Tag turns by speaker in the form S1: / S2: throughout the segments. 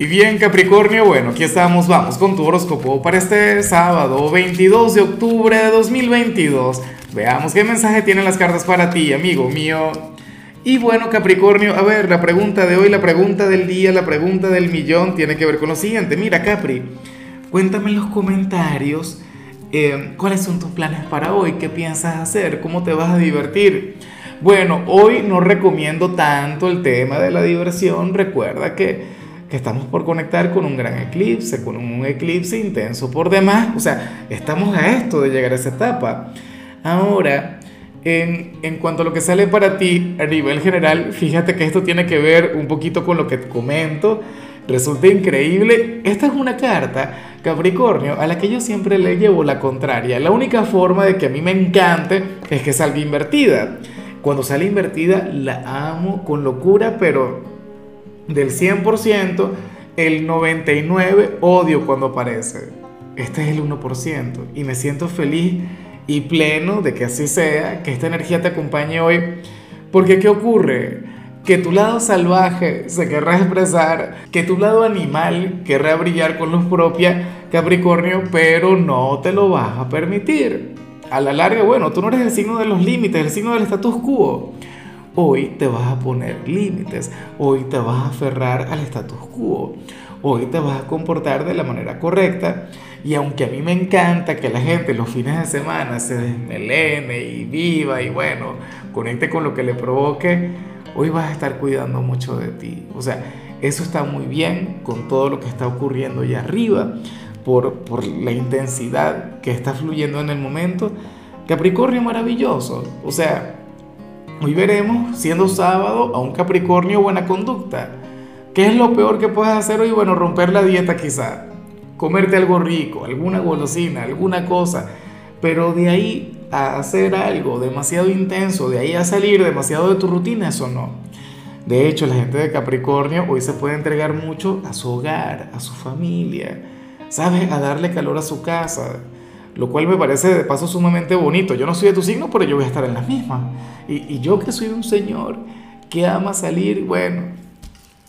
S1: Y bien Capricornio, bueno, aquí estamos, vamos con tu horóscopo para este sábado 22 de octubre de 2022. Veamos qué mensaje tienen las cartas para ti, amigo mío. Y bueno Capricornio, a ver, la pregunta de hoy, la pregunta del día, la pregunta del millón tiene que ver con lo siguiente. Mira Capri, cuéntame en los comentarios eh, cuáles son tus planes para hoy, qué piensas hacer, cómo te vas a divertir. Bueno, hoy no recomiendo tanto el tema de la diversión, recuerda que que estamos por conectar con un gran eclipse, con un eclipse intenso por demás. O sea, estamos a esto de llegar a esa etapa. Ahora, en, en, cuanto a lo que sale para ti a nivel general, fíjate que esto tiene que ver un poquito con lo que comento. Resulta increíble. Esta es una carta, Capricornio, a la que yo siempre le llevo la contraria. La única forma de que a mí me encante es que salga invertida. Cuando sale invertida la amo con locura, pero del 100%, el 99% odio cuando aparece. Este es el 1%. Y me siento feliz y pleno de que así sea, que esta energía te acompañe hoy. Porque ¿qué ocurre? Que tu lado salvaje se querrá expresar, que tu lado animal querrá brillar con luz propia, Capricornio, pero no te lo vas a permitir. A la larga, bueno, tú no eres el signo de los límites, el signo del status quo. Hoy te vas a poner límites, hoy te vas a aferrar al status quo, hoy te vas a comportar de la manera correcta. Y aunque a mí me encanta que la gente los fines de semana se desmelene y viva y bueno, conecte con lo que le provoque, hoy vas a estar cuidando mucho de ti. O sea, eso está muy bien con todo lo que está ocurriendo allá arriba, por, por la intensidad que está fluyendo en el momento. Capricornio maravilloso. O sea, Hoy veremos, siendo sábado, a un Capricornio buena conducta. ¿Qué es lo peor que puedes hacer hoy? Bueno, romper la dieta quizá. Comerte algo rico, alguna golosina, alguna cosa. Pero de ahí a hacer algo demasiado intenso, de ahí a salir demasiado de tu rutina, eso no. De hecho, la gente de Capricornio hoy se puede entregar mucho a su hogar, a su familia, ¿sabes? A darle calor a su casa lo cual me parece de paso sumamente bonito. Yo no soy de tu signo, pero yo voy a estar en las mismas. Y, yo que soy un señor que ama salir, bueno,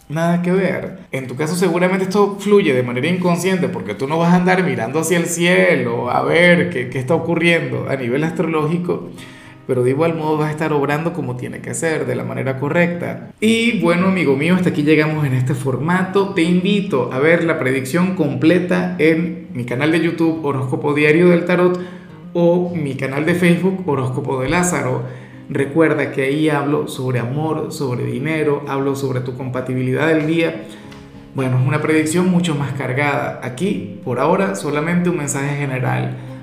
S1: nada que ver. En tu caso seguramente esto fluye de manera inconsciente porque tú no vas a andar mirando hacia el cielo a ver qué, qué está ocurriendo a nivel astrológico pero de igual modo vas a estar obrando como tiene que ser, de la manera correcta. Y bueno, amigo mío, hasta aquí llegamos en este formato. Te invito a ver la predicción completa en mi canal de YouTube Horóscopo Diario del Tarot o mi canal de Facebook Horóscopo de Lázaro. Recuerda que ahí hablo sobre amor, sobre dinero, hablo sobre tu compatibilidad del día. Bueno, es una predicción mucho más cargada. Aquí, por ahora, solamente un mensaje general